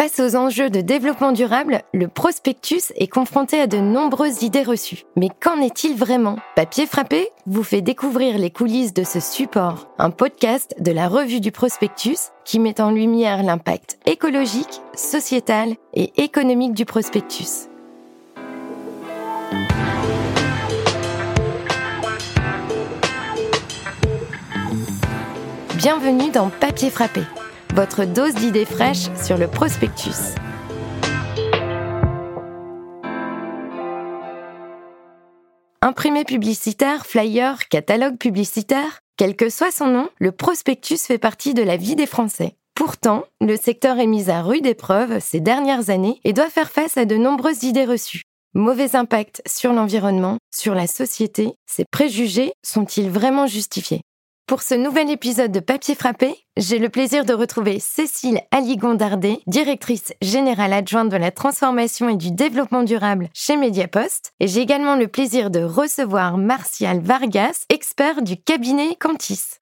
Face aux enjeux de développement durable, le prospectus est confronté à de nombreuses idées reçues. Mais qu'en est-il vraiment? Papier frappé vous fait découvrir les coulisses de ce support, un podcast de la revue du prospectus qui met en lumière l'impact écologique, sociétal et économique du prospectus. Bienvenue dans Papier frappé votre dose d'idées fraîches sur le prospectus. Imprimé publicitaire, flyer, catalogue publicitaire, quel que soit son nom, le prospectus fait partie de la vie des Français. Pourtant, le secteur est mis à rude épreuve ces dernières années et doit faire face à de nombreuses idées reçues. Mauvais impact sur l'environnement, sur la société, ces préjugés sont-ils vraiment justifiés? Pour ce nouvel épisode de Papier Frappé, j'ai le plaisir de retrouver Cécile Aligondardet, directrice générale adjointe de la transformation et du développement durable chez Mediapost. Et j'ai également le plaisir de recevoir Martial Vargas, expert du cabinet Cantis.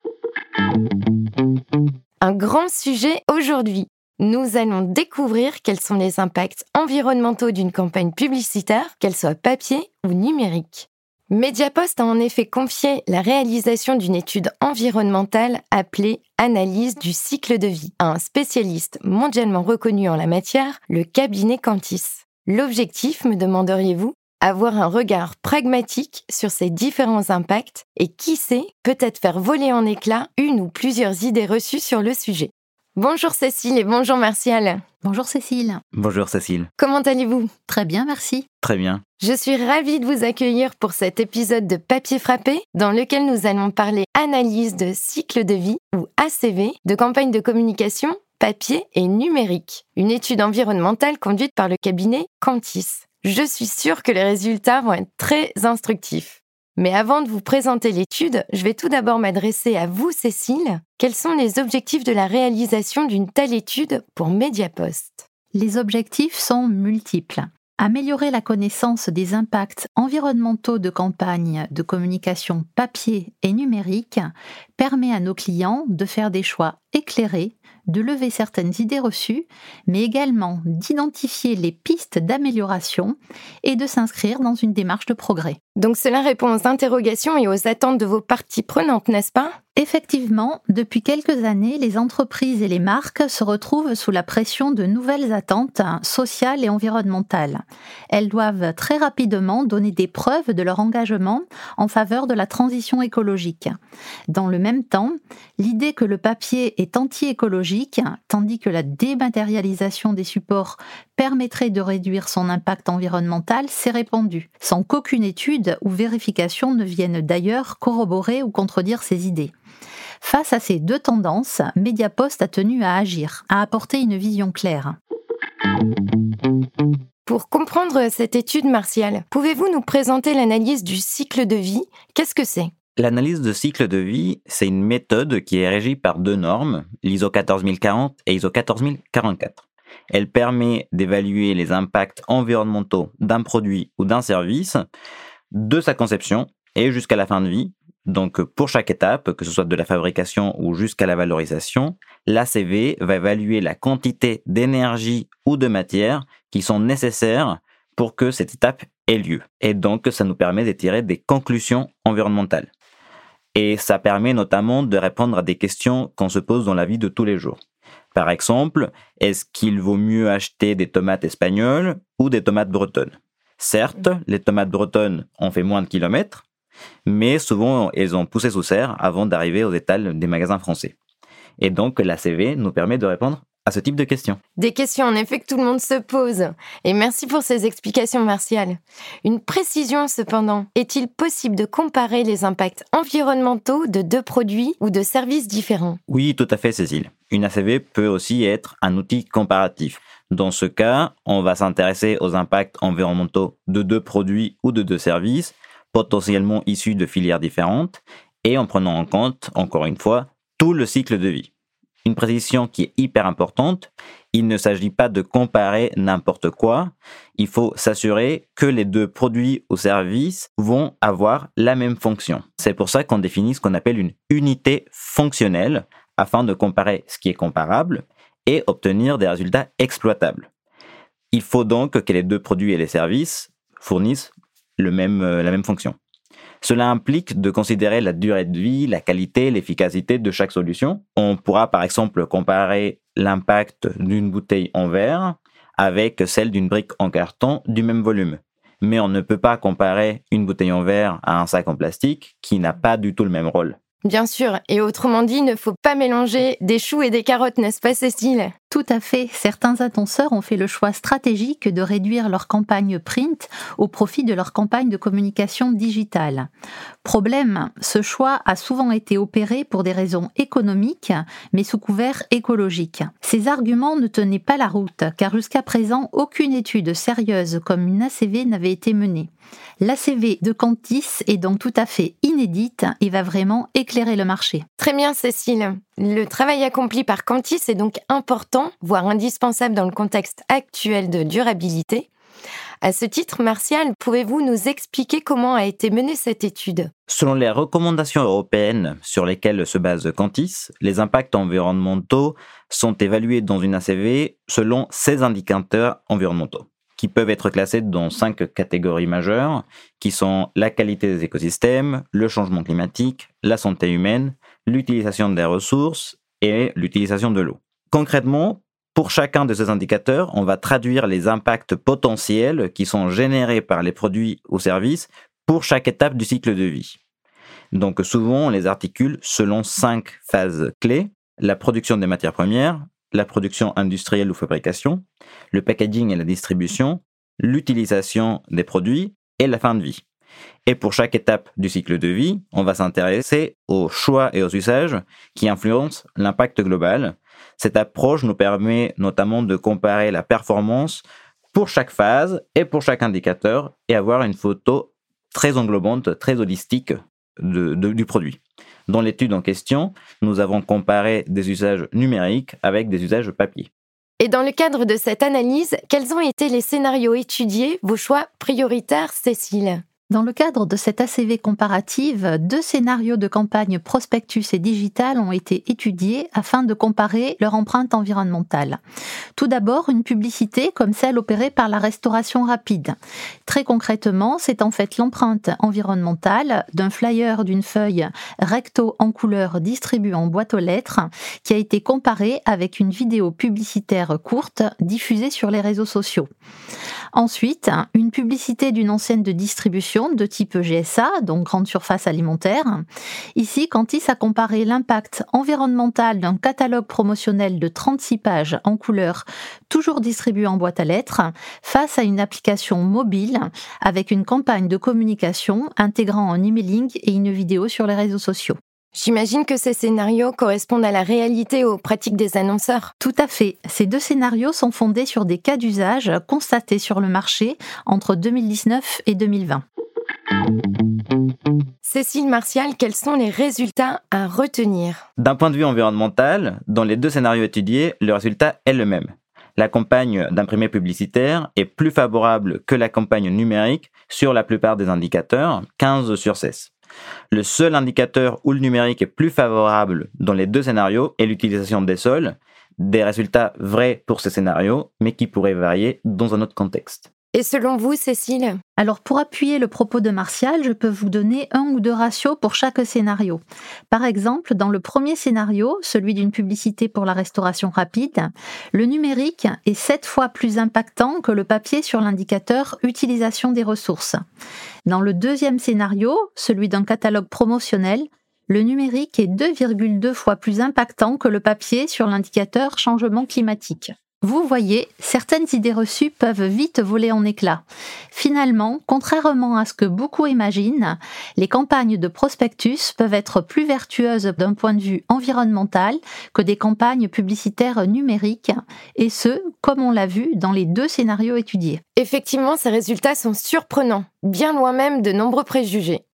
Un grand sujet aujourd'hui. Nous allons découvrir quels sont les impacts environnementaux d'une campagne publicitaire, qu'elle soit papier ou numérique. Mediapost a en effet confié la réalisation d'une étude environnementale appelée Analyse du cycle de vie à un spécialiste mondialement reconnu en la matière, le cabinet Cantis. L'objectif, me demanderiez-vous? Avoir un regard pragmatique sur ces différents impacts et qui sait, peut-être faire voler en éclats une ou plusieurs idées reçues sur le sujet. Bonjour Cécile et bonjour Martial. Bonjour Cécile. Bonjour Cécile. Comment allez-vous? Très bien, merci. Très bien. Je suis ravie de vous accueillir pour cet épisode de Papier frappé dans lequel nous allons parler analyse de cycle de vie ou ACV de campagne de communication papier et numérique, une étude environnementale conduite par le cabinet Cantis. Je suis sûre que les résultats vont être très instructifs. Mais avant de vous présenter l'étude, je vais tout d'abord m'adresser à vous, Cécile. Quels sont les objectifs de la réalisation d'une telle étude pour Mediapost? Les objectifs sont multiples. Améliorer la connaissance des impacts environnementaux de campagnes de communication papier et numérique permet à nos clients de faire des choix éclairés de lever certaines idées reçues, mais également d'identifier les pistes d'amélioration et de s'inscrire dans une démarche de progrès. Donc cela répond aux interrogations et aux attentes de vos parties prenantes, n'est-ce pas? Effectivement, depuis quelques années, les entreprises et les marques se retrouvent sous la pression de nouvelles attentes sociales et environnementales. Elles doivent très rapidement donner des preuves de leur engagement en faveur de la transition écologique. Dans le même temps, l'idée que le papier est anti-écologique, tandis que la dématérialisation des supports permettrait de réduire son impact environnemental, s'est répandue, sans qu'aucune étude ou vérification ne vienne d'ailleurs corroborer ou contredire ces idées. Face à ces deux tendances, Mediapost a tenu à agir, à apporter une vision claire. Pour comprendre cette étude martiale, pouvez-vous nous présenter l'analyse du cycle de vie? Qu'est-ce que c'est? L'analyse de cycle de vie, c'est une méthode qui est régie par deux normes, l'ISO 14040 et ISO 14044. Elle permet d'évaluer les impacts environnementaux d'un produit ou d'un service de sa conception et jusqu'à la fin de vie. Donc pour chaque étape, que ce soit de la fabrication ou jusqu'à la valorisation, l'ACV va évaluer la quantité d'énergie ou de matière qui sont nécessaires pour que cette étape ait lieu. Et donc ça nous permet de tirer des conclusions environnementales. Et ça permet notamment de répondre à des questions qu'on se pose dans la vie de tous les jours. Par exemple, est-ce qu'il vaut mieux acheter des tomates espagnoles ou des tomates bretonnes? Certes, les tomates bretonnes ont fait moins de kilomètres, mais souvent elles ont poussé sous serre avant d'arriver aux étals des magasins français. Et donc la CV nous permet de répondre à ce type de questions. Des questions en effet que tout le monde se pose. Et merci pour ces explications martiales. Une précision cependant, est-il possible de comparer les impacts environnementaux de deux produits ou de services différents? Oui, tout à fait Cécile. Une ACV peut aussi être un outil comparatif. Dans ce cas, on va s'intéresser aux impacts environnementaux de deux produits ou de deux services, potentiellement issus de filières différentes, et en prenant en compte, encore une fois, tout le cycle de vie une précision qui est hyper importante. Il ne s'agit pas de comparer n'importe quoi. Il faut s'assurer que les deux produits ou services vont avoir la même fonction. C'est pour ça qu'on définit ce qu'on appelle une unité fonctionnelle afin de comparer ce qui est comparable et obtenir des résultats exploitables. Il faut donc que les deux produits et les services fournissent euh, la même fonction. Cela implique de considérer la durée de vie, la qualité, l'efficacité de chaque solution. On pourra par exemple comparer l'impact d'une bouteille en verre avec celle d'une brique en carton du même volume. Mais on ne peut pas comparer une bouteille en verre à un sac en plastique qui n'a pas du tout le même rôle. Bien sûr, et autrement dit, il ne faut pas mélanger des choux et des carottes, n'est-ce pas Cécile? Tout à fait. Certains annonceurs ont fait le choix stratégique de réduire leur campagne print au profit de leur campagne de communication digitale. Problème, ce choix a souvent été opéré pour des raisons économiques, mais sous couvert écologique. Ces arguments ne tenaient pas la route, car jusqu'à présent, aucune étude sérieuse comme une ACV n'avait été menée. L'ACV de Cantis est donc tout à fait inédite et va vraiment éclairer le marché. Très bien, Cécile. Le travail accompli par Cantis est donc important, voire indispensable dans le contexte actuel de durabilité. À ce titre, Martial, pouvez-vous nous expliquer comment a été menée cette étude? Selon les recommandations européennes sur lesquelles se base Cantis, les impacts environnementaux sont évalués dans une ACV selon 16 indicateurs environnementaux qui peuvent être classés dans cinq catégories majeures, qui sont la qualité des écosystèmes, le changement climatique, la santé humaine, l'utilisation des ressources et l'utilisation de l'eau. Concrètement, pour chacun de ces indicateurs, on va traduire les impacts potentiels qui sont générés par les produits ou services pour chaque étape du cycle de vie. Donc souvent, on les articule selon cinq phases clés. La production des matières premières, la production industrielle ou fabrication, le packaging et la distribution, l'utilisation des produits et la fin de vie. Et pour chaque étape du cycle de vie, on va s'intéresser aux choix et aux usages qui influencent l'impact global. Cette approche nous permet notamment de comparer la performance pour chaque phase et pour chaque indicateur et avoir une photo très englobante, très holistique du produit. Dans l'étude en question, nous avons comparé des usages numériques avec des usages papier. Et dans le cadre de cette analyse, quels ont été les scénarios étudiés, vos choix prioritaires, Cécile? Dans le cadre de cette ACV comparative, deux scénarios de campagne prospectus et digital ont été étudiés afin de comparer leur empreinte environnementale. Tout d'abord, une publicité comme celle opérée par la restauration rapide. Très concrètement, c'est en fait l'empreinte environnementale d'un flyer d'une feuille recto en couleur distribuée en boîte aux lettres qui a été comparée avec une vidéo publicitaire courte diffusée sur les réseaux sociaux. Ensuite, une publicité d'une enseigne de distribution de type GSA, donc grande surface alimentaire. Ici, Cantis a comparé l'impact environnemental d'un catalogue promotionnel de 36 pages en couleur, toujours distribué en boîte à lettres, face à une application mobile avec une campagne de communication intégrant un emailing et une vidéo sur les réseaux sociaux. J'imagine que ces scénarios correspondent à la réalité aux pratiques des annonceurs. Tout à fait. Ces deux scénarios sont fondés sur des cas d'usage constatés sur le marché entre 2019 et 2020. Cécile Martial, quels sont les résultats à retenir? D'un point de vue environnemental, dans les deux scénarios étudiés, le résultat est le même. La campagne d'imprimé publicitaire est plus favorable que la campagne numérique sur la plupart des indicateurs, 15 sur 16. Le seul indicateur où le numérique est plus favorable dans les deux scénarios est l'utilisation des sols, des résultats vrais pour ces scénarios, mais qui pourraient varier dans un autre contexte. Et selon vous, Cécile? Alors pour appuyer le propos de Martial, je peux vous donner un ou deux ratios pour chaque scénario. Par exemple, dans le premier scénario, celui d'une publicité pour la restauration rapide, le numérique est sept fois plus impactant que le papier sur l'indicateur utilisation des ressources. Dans le deuxième scénario, celui d'un catalogue promotionnel, le numérique est 2,2 fois plus impactant que le papier sur l'indicateur changement climatique. Vous voyez, certaines idées reçues peuvent vite voler en éclats. Finalement, contrairement à ce que beaucoup imaginent, les campagnes de prospectus peuvent être plus vertueuses d'un point de vue environnemental que des campagnes publicitaires numériques, et ce, comme on l'a vu dans les deux scénarios étudiés. Effectivement, ces résultats sont surprenants, bien loin même de nombreux préjugés.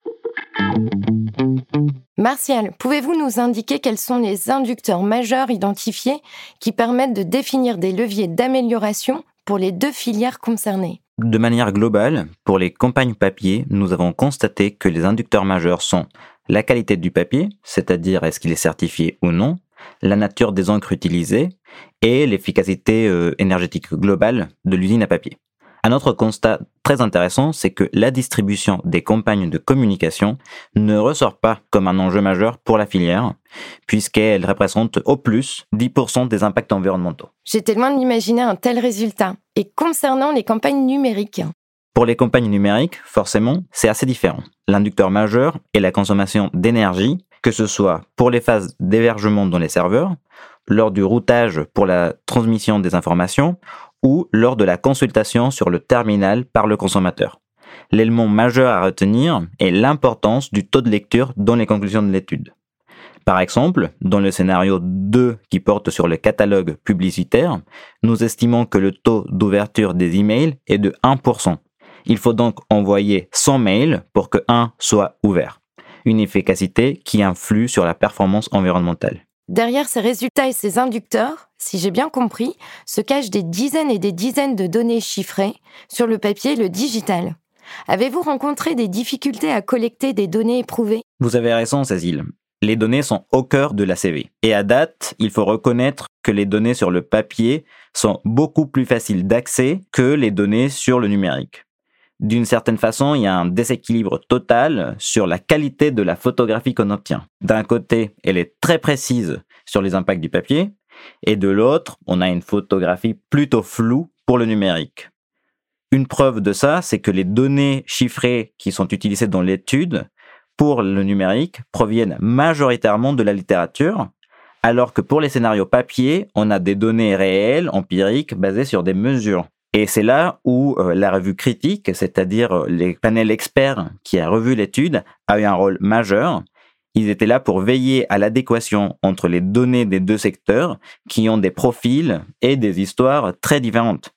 Martial, pouvez-vous nous indiquer quels sont les inducteurs majeurs identifiés qui permettent de définir des leviers d'amélioration pour les deux filières concernées? De manière globale, pour les campagnes papier, nous avons constaté que les inducteurs majeurs sont la qualité du papier, c'est-à-dire est-ce qu'il est certifié ou non, la nature des encres utilisées et l'efficacité euh, énergétique globale de l'usine à papier. Un autre constat très intéressant, c'est que la distribution des campagnes de communication ne ressort pas comme un enjeu majeur pour la filière, puisqu'elle représente au plus 10% des impacts environnementaux. J'étais loin d'imaginer un tel résultat. Et concernant les campagnes numériques Pour les campagnes numériques, forcément, c'est assez différent. L'inducteur majeur est la consommation d'énergie, que ce soit pour les phases d'hébergement dans les serveurs, lors du routage pour la transmission des informations ou lors de la consultation sur le terminal par le consommateur. L'élément majeur à retenir est l'importance du taux de lecture dans les conclusions de l'étude. Par exemple, dans le scénario 2 qui porte sur le catalogue publicitaire, nous estimons que le taux d'ouverture des emails est de 1%. Il faut donc envoyer 100 mails pour que 1 soit ouvert. Une efficacité qui influe sur la performance environnementale. Derrière ces résultats et ces inducteurs, si j'ai bien compris, se cachent des dizaines et des dizaines de données chiffrées sur le papier et le digital. Avez-vous rencontré des difficultés à collecter des données éprouvées? Vous avez raison, Cécile. Les données sont au cœur de la CV. Et à date, il faut reconnaître que les données sur le papier sont beaucoup plus faciles d'accès que les données sur le numérique. D'une certaine façon, il y a un déséquilibre total sur la qualité de la photographie qu'on obtient. D'un côté, elle est très précise sur les impacts du papier, et de l'autre, on a une photographie plutôt floue pour le numérique. Une preuve de ça, c'est que les données chiffrées qui sont utilisées dans l'étude pour le numérique proviennent majoritairement de la littérature, alors que pour les scénarios papier, on a des données réelles, empiriques, basées sur des mesures. Et c'est là où euh, la revue critique, c'est-à-dire euh, les panels experts qui a revu l'étude, a eu un rôle majeur. Ils étaient là pour veiller à l'adéquation entre les données des deux secteurs qui ont des profils et des histoires très différentes.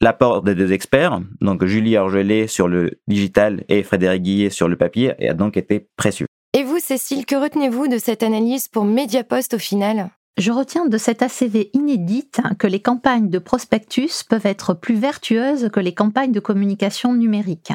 L'apport des deux experts, donc Julie Orgelet sur le digital et Frédéric Guillet sur le papier, a donc été précieux. Et vous, Cécile, que retenez-vous de cette analyse pour Mediapost au final? Je retiens de cette ACV inédite que les campagnes de prospectus peuvent être plus vertueuses que les campagnes de communication numérique.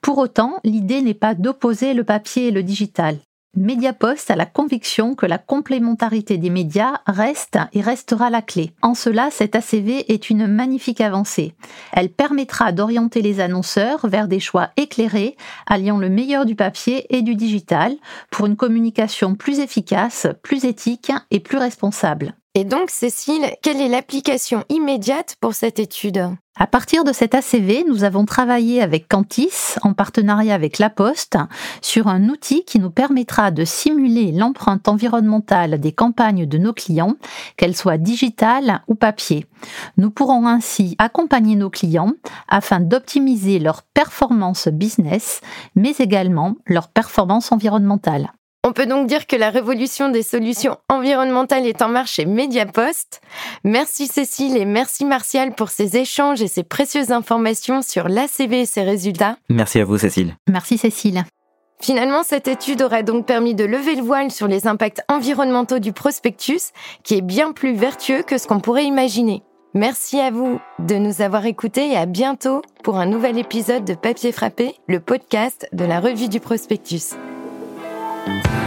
Pour autant, l'idée n'est pas d'opposer le papier et le digital. Mediapost a la conviction que la complémentarité des médias reste et restera la clé. En cela, cette ACV est une magnifique avancée. Elle permettra d'orienter les annonceurs vers des choix éclairés, alliant le meilleur du papier et du digital, pour une communication plus efficace, plus éthique et plus responsable. Et donc, Cécile, quelle est l'application immédiate pour cette étude? À partir de cet ACV, nous avons travaillé avec Cantis, en partenariat avec La Poste, sur un outil qui nous permettra de simuler l'empreinte environnementale des campagnes de nos clients, qu'elles soient digitales ou papier. Nous pourrons ainsi accompagner nos clients afin d'optimiser leur performance business, mais également leur performance environnementale. On peut donc dire que la révolution des solutions environnementales est en marche chez Mediapost. Merci Cécile et merci Martial pour ces échanges et ces précieuses informations sur l'ACV et ses résultats. Merci à vous Cécile. Merci Cécile. Finalement, cette étude aurait donc permis de lever le voile sur les impacts environnementaux du prospectus, qui est bien plus vertueux que ce qu'on pourrait imaginer. Merci à vous de nous avoir écoutés et à bientôt pour un nouvel épisode de Papier Frappé, le podcast de la revue du prospectus. Bye.